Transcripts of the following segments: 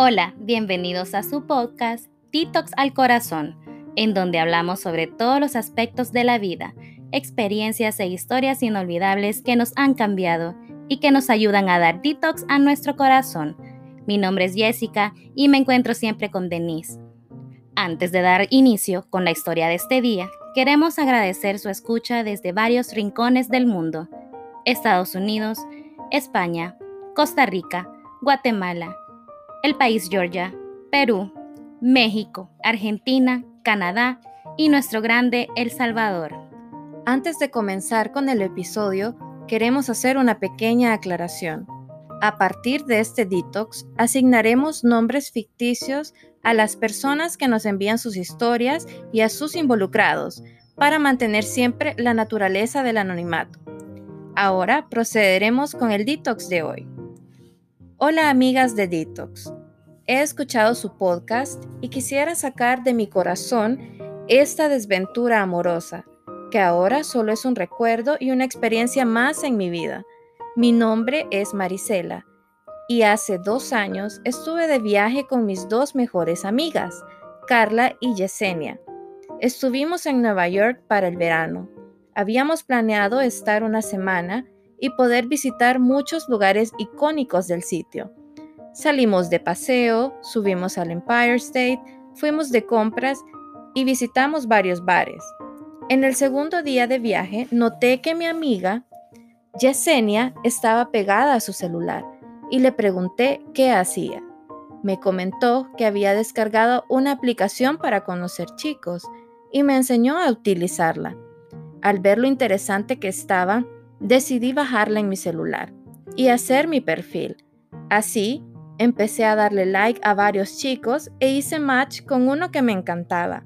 Hola, bienvenidos a su podcast Detox al Corazón, en donde hablamos sobre todos los aspectos de la vida, experiencias e historias inolvidables que nos han cambiado y que nos ayudan a dar detox a nuestro corazón. Mi nombre es Jessica y me encuentro siempre con Denise. Antes de dar inicio con la historia de este día, queremos agradecer su escucha desde varios rincones del mundo, Estados Unidos, España, Costa Rica, Guatemala, el país Georgia, Perú, México, Argentina, Canadá y nuestro grande El Salvador. Antes de comenzar con el episodio, queremos hacer una pequeña aclaración. A partir de este detox, asignaremos nombres ficticios a las personas que nos envían sus historias y a sus involucrados, para mantener siempre la naturaleza del anonimato. Ahora procederemos con el detox de hoy. Hola amigas de Detox. He escuchado su podcast y quisiera sacar de mi corazón esta desventura amorosa, que ahora solo es un recuerdo y una experiencia más en mi vida. Mi nombre es Marisela y hace dos años estuve de viaje con mis dos mejores amigas, Carla y Yesenia. Estuvimos en Nueva York para el verano. Habíamos planeado estar una semana y poder visitar muchos lugares icónicos del sitio. Salimos de paseo, subimos al Empire State, fuimos de compras y visitamos varios bares. En el segundo día de viaje noté que mi amiga Yesenia estaba pegada a su celular y le pregunté qué hacía. Me comentó que había descargado una aplicación para conocer chicos y me enseñó a utilizarla. Al ver lo interesante que estaba, decidí bajarla en mi celular y hacer mi perfil. Así, empecé a darle like a varios chicos e hice match con uno que me encantaba.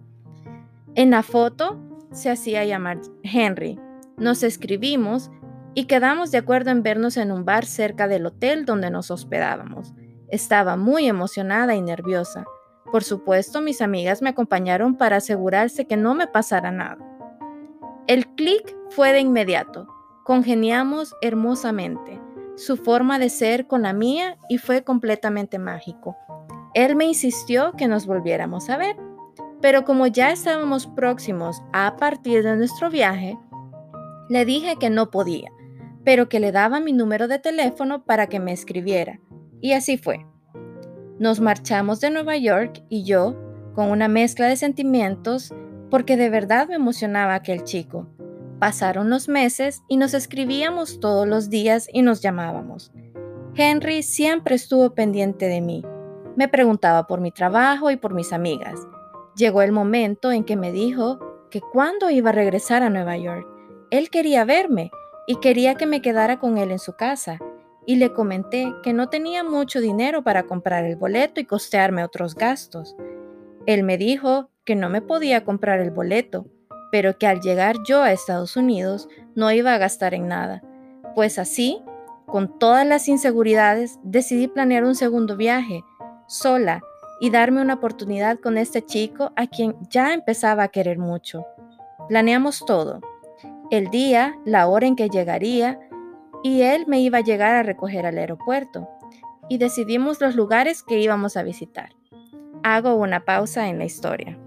En la foto se hacía llamar Henry. Nos escribimos y quedamos de acuerdo en vernos en un bar cerca del hotel donde nos hospedábamos. Estaba muy emocionada y nerviosa. Por supuesto, mis amigas me acompañaron para asegurarse que no me pasara nada. El clic fue de inmediato. Congeniamos hermosamente, su forma de ser con la mía y fue completamente mágico. Él me insistió que nos volviéramos a ver, pero como ya estábamos próximos a partir de nuestro viaje, le dije que no podía, pero que le daba mi número de teléfono para que me escribiera. Y así fue. Nos marchamos de Nueva York y yo, con una mezcla de sentimientos, porque de verdad me emocionaba aquel chico. Pasaron los meses y nos escribíamos todos los días y nos llamábamos. Henry siempre estuvo pendiente de mí. Me preguntaba por mi trabajo y por mis amigas. Llegó el momento en que me dijo que cuándo iba a regresar a Nueva York. Él quería verme y quería que me quedara con él en su casa. Y le comenté que no tenía mucho dinero para comprar el boleto y costearme otros gastos. Él me dijo que no me podía comprar el boleto, pero que al llegar yo a Estados Unidos no iba a gastar en nada. Pues así, con todas las inseguridades, decidí planear un segundo viaje, sola, y darme una oportunidad con este chico a quien ya empezaba a querer mucho. Planeamos todo, el día, la hora en que llegaría, y él me iba a llegar a recoger al aeropuerto, y decidimos los lugares que íbamos a visitar. Hago una pausa en la historia.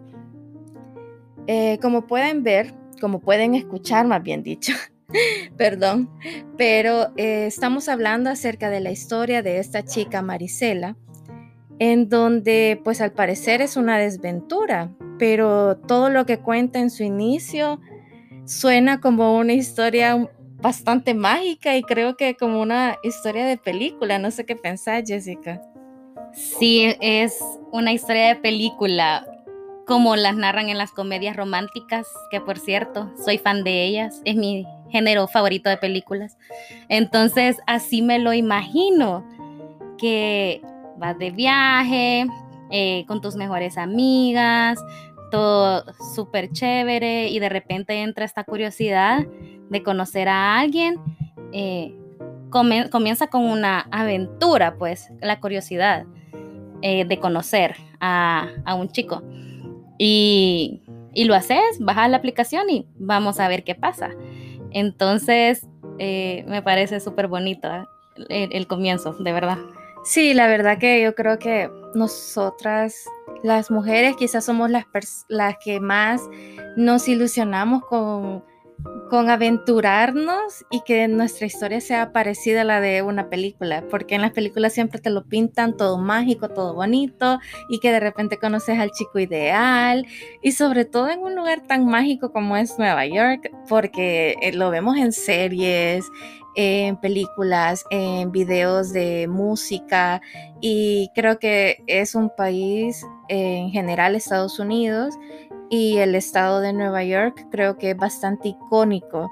Eh, como pueden ver, como pueden escuchar, más bien dicho, perdón, pero eh, estamos hablando acerca de la historia de esta chica Marisela, en donde pues al parecer es una desventura, pero todo lo que cuenta en su inicio suena como una historia bastante mágica y creo que como una historia de película. No sé qué pensás, Jessica. Sí, es una historia de película como las narran en las comedias románticas, que por cierto, soy fan de ellas, es mi género favorito de películas. Entonces, así me lo imagino, que vas de viaje eh, con tus mejores amigas, todo súper chévere y de repente entra esta curiosidad de conocer a alguien. Eh, comienza con una aventura, pues, la curiosidad eh, de conocer a, a un chico. Y, lo haces, bajas la aplicación y vamos a ver qué pasa. Entonces, eh, me parece súper bonito ¿eh? el, comienzo, de verdad. Sí, la verdad que yo creo que nosotras, las mujeres, quizás somos las, las que más nos ilusionamos con con aventurarnos y que nuestra historia sea parecida a la de una película, porque en las películas siempre te lo pintan todo mágico, todo bonito y que de repente conoces al chico ideal y sobre todo en un lugar tan mágico como es Nueva York, porque eh, lo vemos en series, en películas, en videos de música y creo que es un país en general Estados Unidos y el estado de Nueva York creo que es bastante icónico.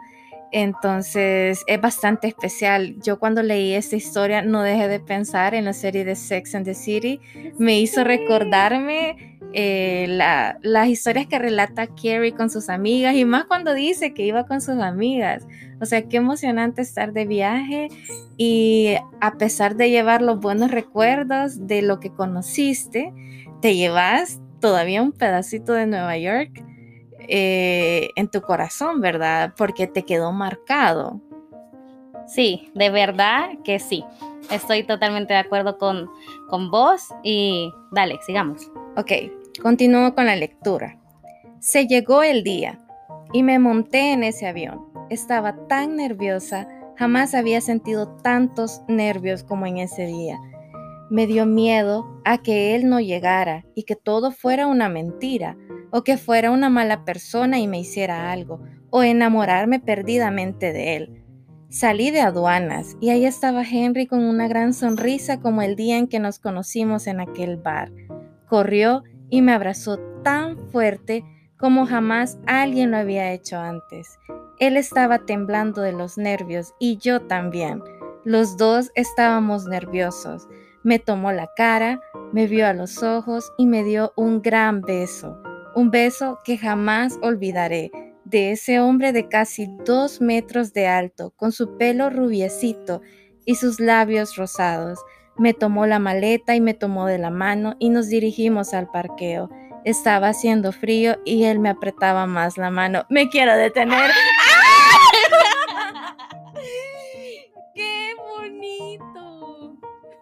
Entonces es bastante especial. Yo cuando leí esta historia no dejé de pensar en la serie de Sex and the City. Me hizo recordarme eh, las historias que relata Carrie con sus amigas y más cuando dice que iba con sus amigas. O sea, qué emocionante estar de viaje y a pesar de llevar los buenos recuerdos de lo que conociste, te llevas todavía un pedacito de Nueva York eh, en tu corazón, ¿verdad? Porque te quedó marcado. Sí, de verdad que sí. Estoy totalmente de acuerdo con, con vos y dale, sigamos. Ok, continúo con la lectura. Se llegó el día y me monté en ese avión. Estaba tan nerviosa, jamás había sentido tantos nervios como en ese día. Me dio miedo a que él no llegara y que todo fuera una mentira, o que fuera una mala persona y me hiciera algo, o enamorarme perdidamente de él. Salí de aduanas y ahí estaba Henry con una gran sonrisa como el día en que nos conocimos en aquel bar. Corrió y me abrazó tan fuerte como jamás alguien lo había hecho antes. Él estaba temblando de los nervios y yo también. Los dos estábamos nerviosos. Me tomó la cara, me vio a los ojos y me dio un gran beso, un beso que jamás olvidaré, de ese hombre de casi dos metros de alto, con su pelo rubiecito y sus labios rosados. Me tomó la maleta y me tomó de la mano y nos dirigimos al parqueo. Estaba haciendo frío y él me apretaba más la mano. Me quiero detener.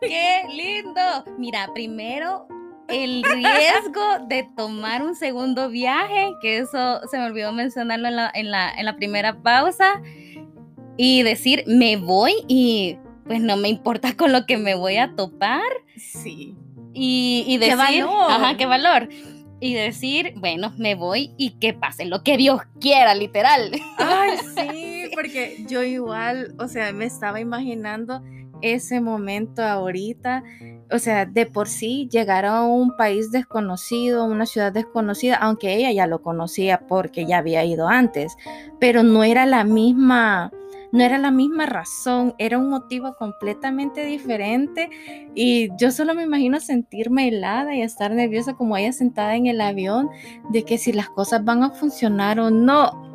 ¡Qué lindo! Mira, primero el riesgo de tomar un segundo viaje, que eso se me olvidó mencionarlo en la, en la, en la primera pausa, y decir, me voy y pues no me importa con lo que me voy a topar. Sí. Y, y decir, ¿Qué valor? Ajá, qué valor. Y decir, bueno, me voy y que pase lo que Dios quiera, literal. Ay, sí, porque yo igual, o sea, me estaba imaginando ese momento ahorita. O sea, de por sí llegar a un país desconocido, una ciudad desconocida, aunque ella ya lo conocía porque ya había ido antes, pero no era la misma, no era la misma razón, era un motivo completamente diferente y yo solo me imagino sentirme helada y estar nerviosa como ella sentada en el avión de que si las cosas van a funcionar o no.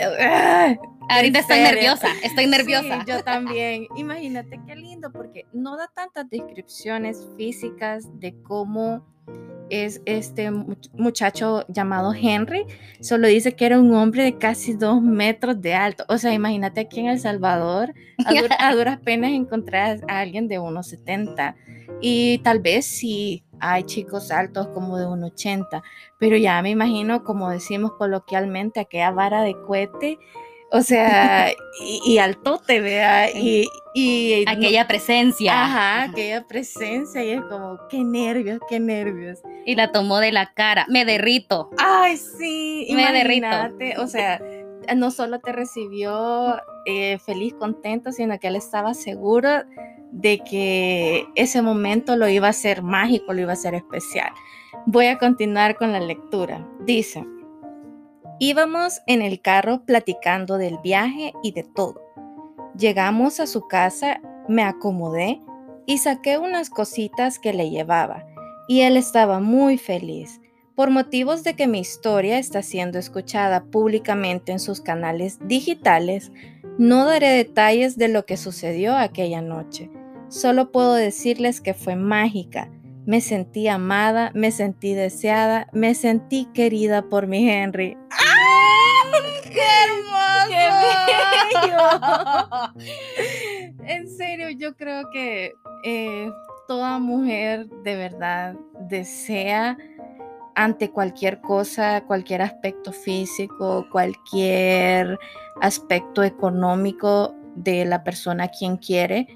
Ahorita estoy nerviosa, estoy nerviosa. Sí, yo también. Imagínate qué lindo, porque no da tantas descripciones físicas de cómo es este muchacho llamado Henry. Solo dice que era un hombre de casi dos metros de alto. O sea, imagínate aquí en El Salvador, a, duras penas encontrar a alguien de 1,70. Y tal vez sí hay chicos altos como de 1,80. Pero ya me imagino, como decimos coloquialmente, aquella vara de cohete o sea, y, al tote, vea, y, y, aquella presencia. Ajá, aquella presencia, y es como, qué nervios, qué nervios. Y la tomó de la cara, me derrito. Ay, sí, me derrito. O sea, no solo te recibió eh, feliz, contento, sino que él estaba seguro de que ese momento lo iba a ser mágico, lo iba a ser especial. Voy a continuar con la lectura. Dice. Íbamos en el carro platicando del viaje y de todo. Llegamos a su casa, me acomodé y saqué unas cositas que le llevaba, y él estaba muy feliz. Por motivos de que mi historia está siendo escuchada públicamente en sus canales digitales, no daré detalles de lo que sucedió aquella noche. Solo puedo decirles que fue mágica. Me sentí amada, me sentí deseada, me sentí querida por mi Henry. ¡Qué hermoso! en serio, yo creo que eh, toda mujer de verdad desea ante cualquier cosa, cualquier aspecto físico, cualquier aspecto económico de la persona a quien quiere,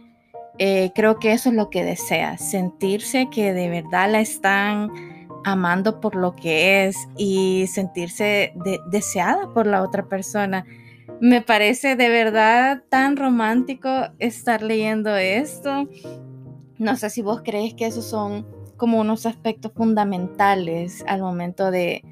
eh, creo que eso es lo que desea, sentirse que de verdad la están amando por lo que es y sentirse deseada por la otra persona. Me parece de verdad tan romántico estar leyendo esto. No sé si vos crees que esos son como unos aspectos fundamentales al momento de,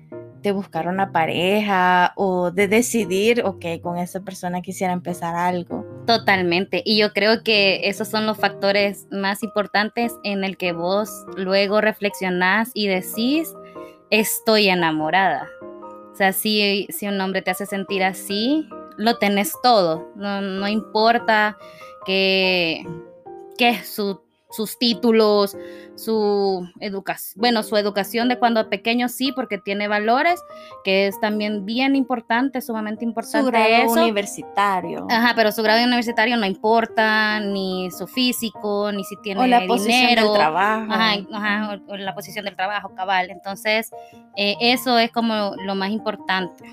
buscar una pareja o de decidir, ok, con esa persona quisiera empezar algo. Totalmente. Y yo creo que esos son los factores más importantes en el que vos luego reflexionás y decís, estoy enamorada. O sea, si, si un hombre te hace sentir así, lo tenés todo. No, no importa que, que su sus títulos, su educación, bueno, su educación de cuando pequeño sí, porque tiene valores, que es también bien importante, sumamente importante. Su grado universitario. Ajá, pero su grado universitario no importa, ni su físico, ni si tiene o la dinero. posición del trabajo. Ajá, ajá, o, la posición del trabajo, cabal. Entonces, eh, eso es como lo más importante.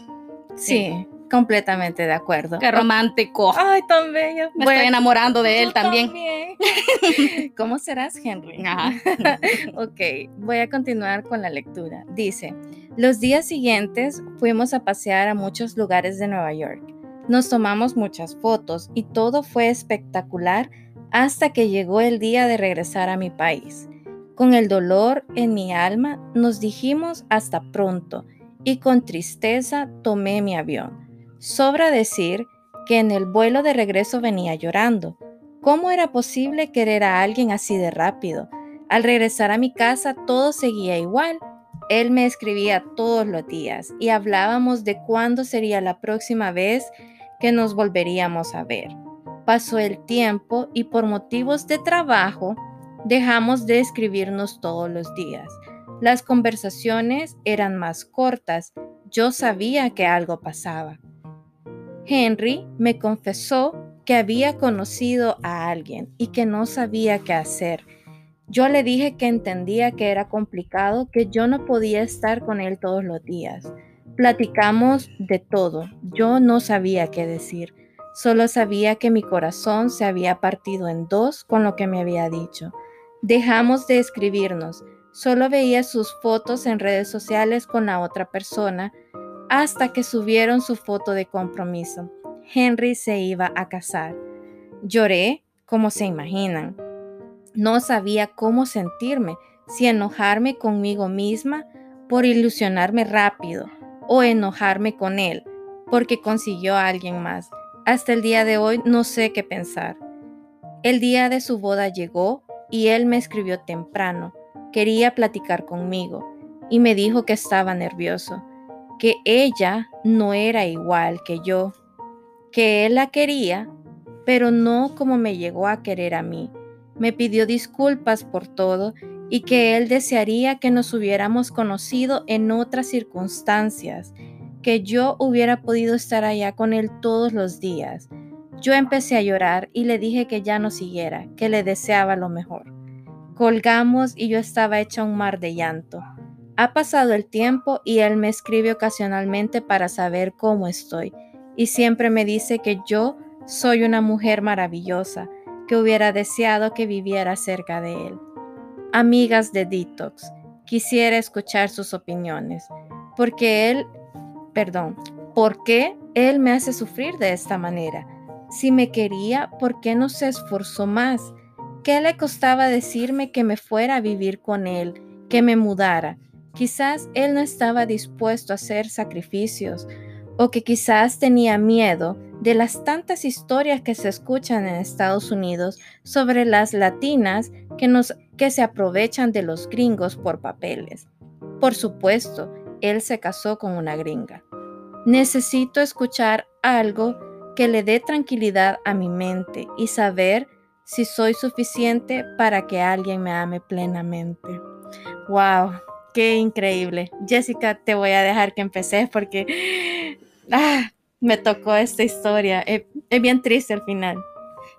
sí. Completamente de acuerdo. Qué romántico. Ay, tan bello. Me estoy enamorando de él también. ¿Cómo serás, Henry? ok, voy a continuar con la lectura. Dice, los días siguientes fuimos a pasear a muchos lugares de Nueva York. Nos tomamos muchas fotos y todo fue espectacular hasta que llegó el día de regresar a mi país. Con el dolor en mi alma nos dijimos hasta pronto y con tristeza tomé mi avión. Sobra decir que en el vuelo de regreso venía llorando. ¿Cómo era posible querer a alguien así de rápido? Al regresar a mi casa todo seguía igual. Él me escribía todos los días y hablábamos de cuándo sería la próxima vez que nos volveríamos a ver. Pasó el tiempo y por motivos de trabajo dejamos de escribirnos todos los días. Las conversaciones eran más cortas. Yo sabía que algo pasaba. Henry me confesó que había conocido a alguien y que no sabía qué hacer. Yo le dije que entendía que era complicado, que yo no podía estar con él todos los días. Platicamos de todo. Yo no sabía qué decir. Solo sabía que mi corazón se había partido en dos con lo que me había dicho. Dejamos de escribirnos. Solo veía sus fotos en redes sociales con la otra persona hasta que subieron su foto de compromiso. Henry se iba a casar. Lloré, como se imaginan. No sabía cómo sentirme, si enojarme conmigo misma por ilusionarme rápido o enojarme con él porque consiguió a alguien más. Hasta el día de hoy no sé qué pensar. El día de su boda llegó y él me escribió temprano. Quería platicar conmigo y me dijo que estaba nervioso que ella no era igual que yo, que él la quería, pero no como me llegó a querer a mí. Me pidió disculpas por todo y que él desearía que nos hubiéramos conocido en otras circunstancias, que yo hubiera podido estar allá con él todos los días. Yo empecé a llorar y le dije que ya no siguiera, que le deseaba lo mejor. Colgamos y yo estaba hecha un mar de llanto. Ha pasado el tiempo y él me escribe ocasionalmente para saber cómo estoy y siempre me dice que yo soy una mujer maravillosa, que hubiera deseado que viviera cerca de él. Amigas de Detox, quisiera escuchar sus opiniones, porque él, perdón, ¿por qué él me hace sufrir de esta manera? Si me quería, ¿por qué no se esforzó más? ¿Qué le costaba decirme que me fuera a vivir con él, que me mudara? Quizás él no estaba dispuesto a hacer sacrificios o que quizás tenía miedo de las tantas historias que se escuchan en Estados Unidos sobre las latinas que, se aprovechan de los gringos por papeles. Por supuesto, él se casó con una gringa. Necesito escuchar algo que le dé tranquilidad a mi mente y saber si soy suficiente para que alguien me ame plenamente. ¡Wow! Qué increíble. Jessica, te voy a dejar que empeces porque ah, me tocó esta historia. Es, bien triste al final.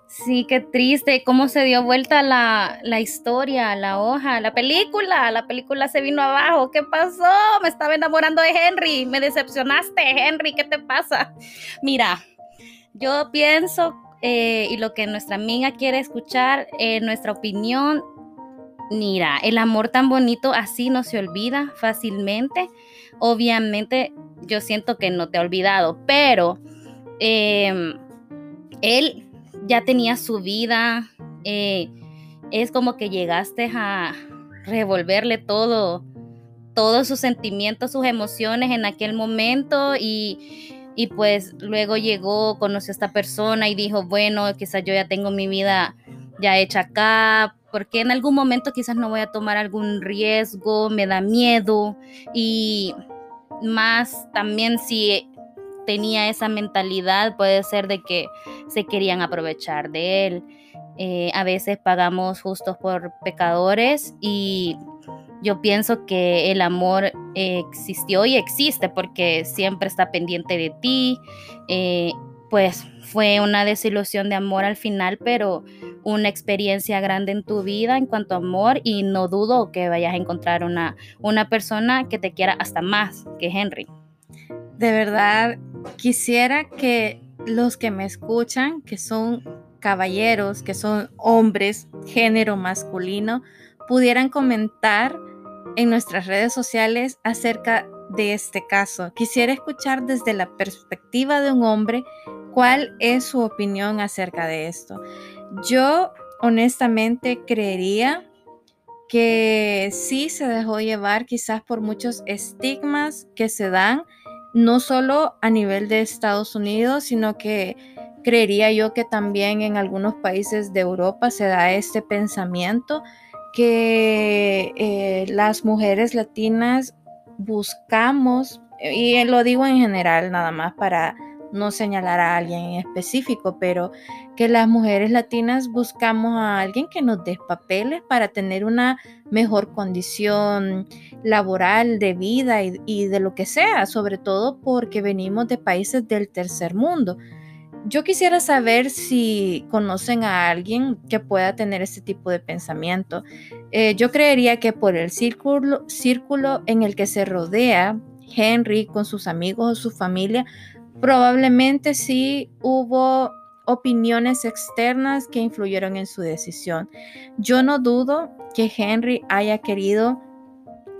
Sí, qué triste, cómo se dio vuelta la, la, historia, la hoja, la película, la película se vino abajo, ¿qué pasó? Me estaba enamorando de Henry, me decepcionaste, Henry, ¿qué te pasa? Mira, yo pienso, eh, y lo que nuestra amiga quiere escuchar, eh, nuestra opinión, mira, el amor tan bonito así no se olvida fácilmente, obviamente yo siento que no te ha olvidado, pero eh, él ya tenía su vida, eh, es como que llegaste a revolverle todo, todos sus sentimientos, sus emociones en aquel momento y, y pues luego llegó, conoció a esta persona y dijo, bueno, quizás yo ya tengo mi vida ya hecha acá, porque en algún momento quizás no voy a tomar algún riesgo, me da miedo y más también si tenía esa mentalidad, puede ser de que se querían aprovechar de él. Eh, a veces pagamos justos por pecadores y yo pienso que el amor existió y existe porque siempre está pendiente de ti. Eh, pues fue una desilusión de amor al final, pero una experiencia grande en tu vida en cuanto a amor y no dudo que vayas a encontrar una, una persona que te quiera hasta más que Henry. De verdad, quisiera que los que me escuchan, que son caballeros, que son hombres, género masculino, pudieran comentar en nuestras redes sociales acerca de este caso. Quisiera escuchar desde la perspectiva de un hombre cuál es su opinión acerca de esto. Yo honestamente creería que sí se dejó llevar quizás por muchos estigmas que se dan no solo a nivel de Estados Unidos, sino que creería yo que también en algunos países de Europa se da este pensamiento que eh, las mujeres latinas buscamos, y lo digo en general nada más para no señalar a alguien en específico, pero que las mujeres latinas buscamos a alguien que nos dé papeles para tener una mejor condición laboral, de vida y, de lo que sea, sobre todo porque venimos de países del tercer mundo. Yo quisiera saber si conocen a alguien que pueda tener este tipo de pensamiento. Eh, yo creería que por el círculo, círculo en el que se rodea Henry con sus amigos o su familia, Probablemente sí hubo opiniones externas que influyeron en su decisión. Yo no dudo que Henry haya querido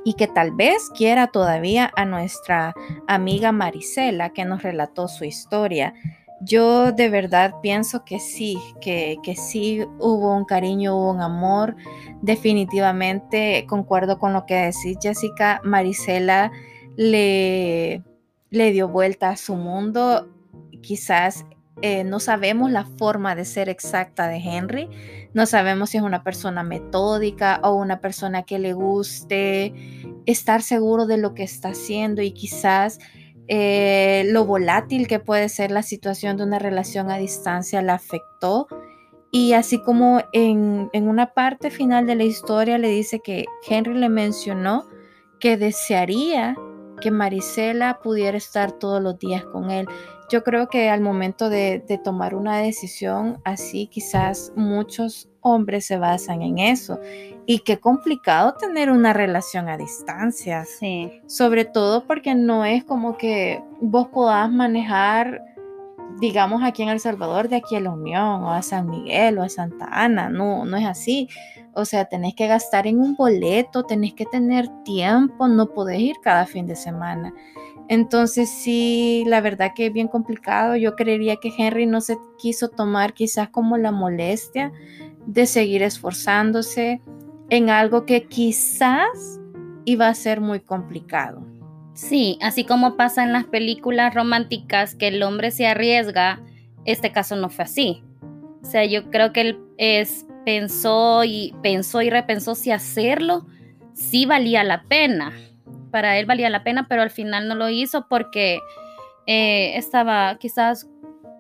y que tal vez quiera todavía a nuestra amiga Marisela que nos relató su historia. Yo de verdad pienso que sí, que, que sí hubo un cariño, hubo un amor. Definitivamente concuerdo con lo que decís, Jessica. Marisela le le dio vuelta a su mundo. Quizás eh, no sabemos la forma de ser exacta de Henry. No sabemos si es una persona metódica o una persona que le guste estar seguro de lo que está haciendo y quizás eh, lo volátil que puede ser la situación de una relación a distancia la afectó. Y así como en, en una parte final de la historia le dice que Henry le mencionó que desearía que Marisela pudiera estar todos los días con él. Yo creo que al momento de, tomar una decisión así, quizás muchos hombres se basan en eso. Y qué complicado tener una relación a distancia. Sí. Sobre todo porque no es como que vos podás manejar, digamos, aquí en El Salvador, de aquí a la Unión, o a San Miguel, o a Santa Ana. No, no es así. O sea, tenés que gastar en un boleto, tenés que tener tiempo, no podés ir cada fin de semana. Entonces sí, la verdad que es bien complicado. Yo creería que Henry no se quiso tomar quizás como la molestia de seguir esforzándose en algo que quizás iba a ser muy complicado. Sí, así como pasa en las películas románticas que el hombre se arriesga, este caso no fue así. O sea, yo creo que él es pensó y pensó y repensó si hacerlo sí valía la pena. Para él valía la pena, pero al final no lo hizo porque eh, estaba quizás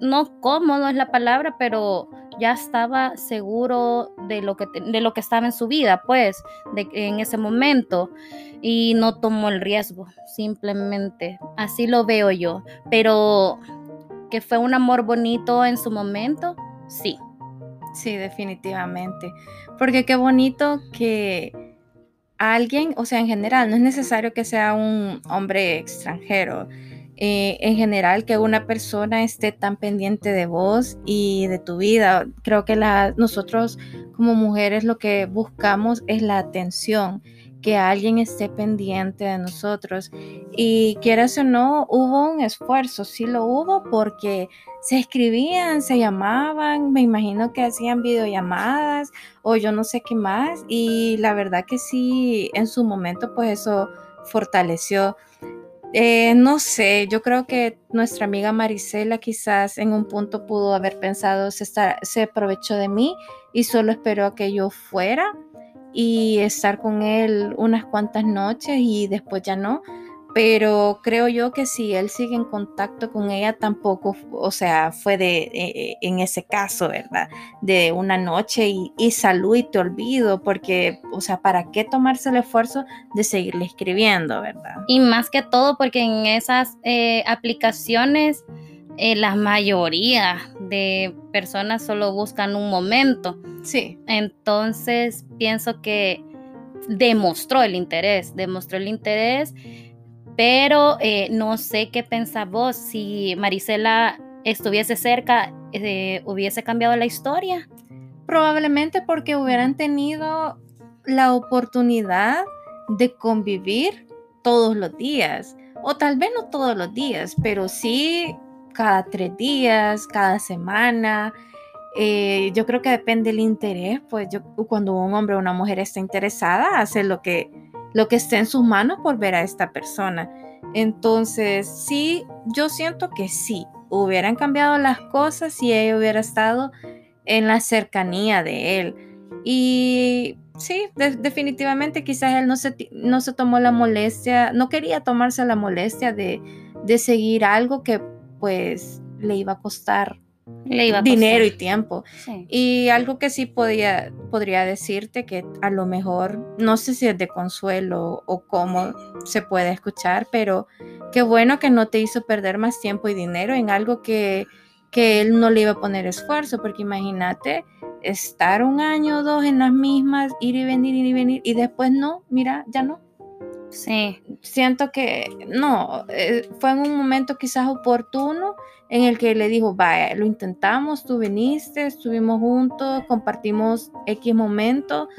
no cómodo es la palabra, pero ya estaba seguro de lo que de lo que estaba en su vida, pues, en ese momento y no tomó el riesgo, simplemente. Así lo veo yo, pero que fue un amor bonito en su momento, sí Sí, definitivamente. Porque qué bonito que alguien, o sea, en general, no es necesario que sea un hombre extranjero. Eh, en general, que una persona esté tan pendiente de vos y de tu vida. Creo que la, nosotros como mujeres lo que buscamos es la atención que alguien esté pendiente de nosotros. Y quieras o no, hubo un esfuerzo, sí lo hubo porque se escribían, se llamaban, me imagino que hacían videollamadas o yo no sé qué más. Y la verdad que sí, en su momento pues eso fortaleció. Eh, no sé, yo creo que nuestra amiga Marisela quizás en un punto pudo haber pensado, se, se aprovechó de mí y solo esperó a que yo fuera y estar con él unas cuantas noches y después ya no. Pero creo yo que si él sigue en contacto con ella tampoco, o sea, fue de, eh, eh, en ese caso, ¿verdad? De una noche y, y, salud y te olvido, porque, o sea, ¿para qué tomarse el esfuerzo de seguirle escribiendo, ¿verdad? Y más que todo porque en esas eh, aplicaciones eh, la mayoría de personas solo buscan un momento. Sí. Entonces pienso que demostró el interés, demostró el interés, pero eh, no sé qué pensás vos, si Marisela estuviese cerca, eh, hubiese cambiado la historia. Probablemente porque hubieran tenido la oportunidad de convivir todos los días, o tal vez no todos los días, pero sí cada tres días, cada semana. Eh, yo creo que depende del interés, pues yo cuando un hombre o una mujer está interesada, hace lo que, lo que esté en sus manos por ver a esta persona. Entonces, sí, yo siento que sí, hubieran cambiado las cosas si ella hubiera estado en la cercanía de él. Y sí, definitivamente quizás él no se, no se tomó la molestia, no quería tomarse la molestia de, de seguir algo que pues le iba a costar dinero y tiempo. Y algo que sí podía, podría decirte que a lo mejor, no sé si es de consuelo o cómo se puede escuchar, pero qué bueno que no te hizo perder más tiempo y dinero en algo que, que él no le iba a poner esfuerzo, porque imagínate estar un año o dos en las mismas, ir y venir, ir y venir, y después no, mira, ya no. Sí. Siento que no, eh, fue en un momento quizás oportuno en el que le dijo, vaya, lo intentamos, tú viniste, estuvimos juntos, compartimos X momento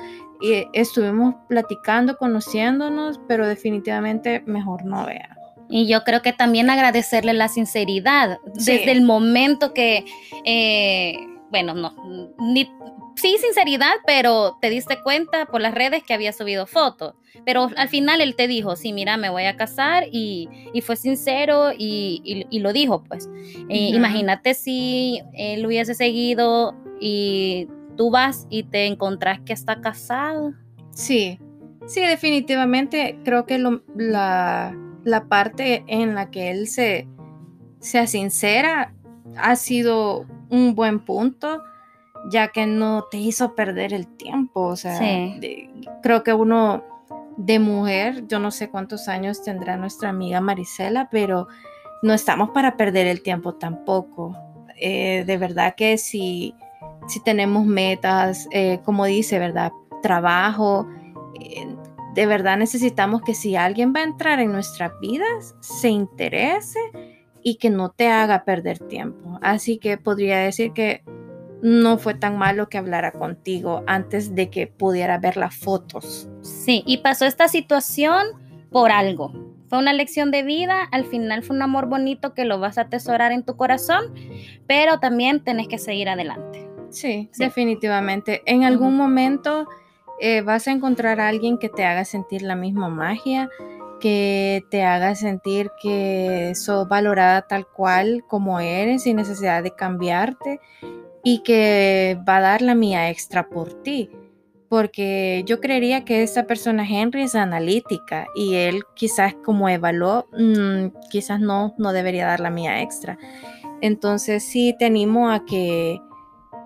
y estuvimos platicando, conociéndonos, pero definitivamente mejor no vea. Y yo creo que también agradecerle la sinceridad desde el momento que, eh, bueno, no, ni, sí, sinceridad, pero te diste cuenta por las redes que había subido fotos. Pero al final él te dijo, sí, mira, me voy a casar y, fue sincero y, lo dijo, pues. Eh, imagínate si él hubiese seguido y tú vas y te encontrás que está casado. Sí, sí, definitivamente creo que la, parte en la que él se sea sincera ha sido un buen punto ya que no te hizo perder el tiempo. O sea, creo que uno de mujer, yo no sé cuántos años tendrá nuestra amiga Marisela, pero no estamos para perder el tiempo tampoco. Eh, de verdad que si, si tenemos metas, eh, como dice, ¿verdad? Trabajo, eh, de verdad necesitamos que si alguien va a entrar en nuestras vidas, se interese y que no te haga perder tiempo. Así que podría decir que no fue tan malo que hablara contigo antes de que pudiera ver las fotos. Sí, y pasó esta situación por algo. Fue una lección de vida, al final fue un amor bonito que lo vas a atesorar en tu corazón, pero también tenés que seguir adelante. Sí, definitivamente. En algún momento eh, vas a encontrar a alguien que te haga sentir la misma magia, que te haga sentir que sos valorada tal cual como eres sin necesidad de cambiarte y que va a dar la mía extra por ti. Porque yo creería que esa persona Henry es analítica y él quizás como evaluó, mm, quizás no, no debería dar la mía extra. Entonces sí te animo a que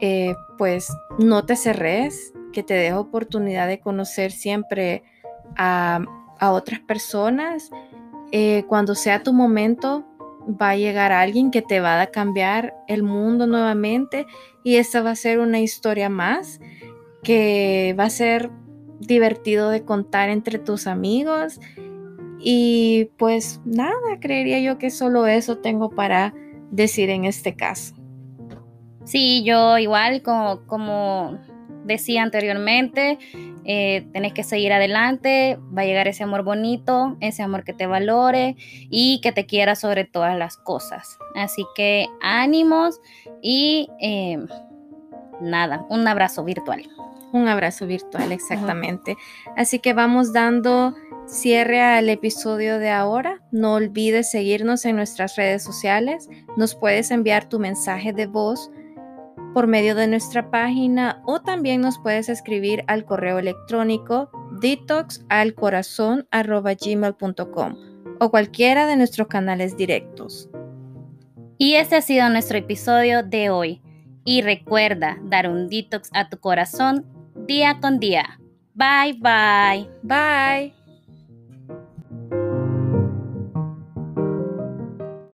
eh, pues no te cerres, que te deje oportunidad de conocer siempre a, otras personas. Eh, cuando sea tu momento, va a llegar alguien que te va a cambiar el mundo nuevamente y esta va a ser una historia más que va a ser divertido de contar entre tus amigos y pues nada, creería yo que solo eso tengo para decir en este caso. Sí, yo igual como, como decía anteriormente, eh, tenés que seguir adelante, va a llegar ese amor bonito, ese amor que te valore y que te quiera sobre todas las cosas. Así que ánimos y eh, nada, un abrazo virtual. Un abrazo virtual, exactamente. Así que vamos dando cierre al episodio de ahora. No olvides seguirnos en nuestras redes sociales. Nos puedes enviar tu mensaje de voz por medio de nuestra página o también nos puedes escribir al correo electrónico detoxalcorazon.gmail.com o cualquiera de nuestros canales directos. Y este ha sido nuestro episodio de hoy. Y recuerda dar un detox a tu corazón día con día. Bye bye. Bye.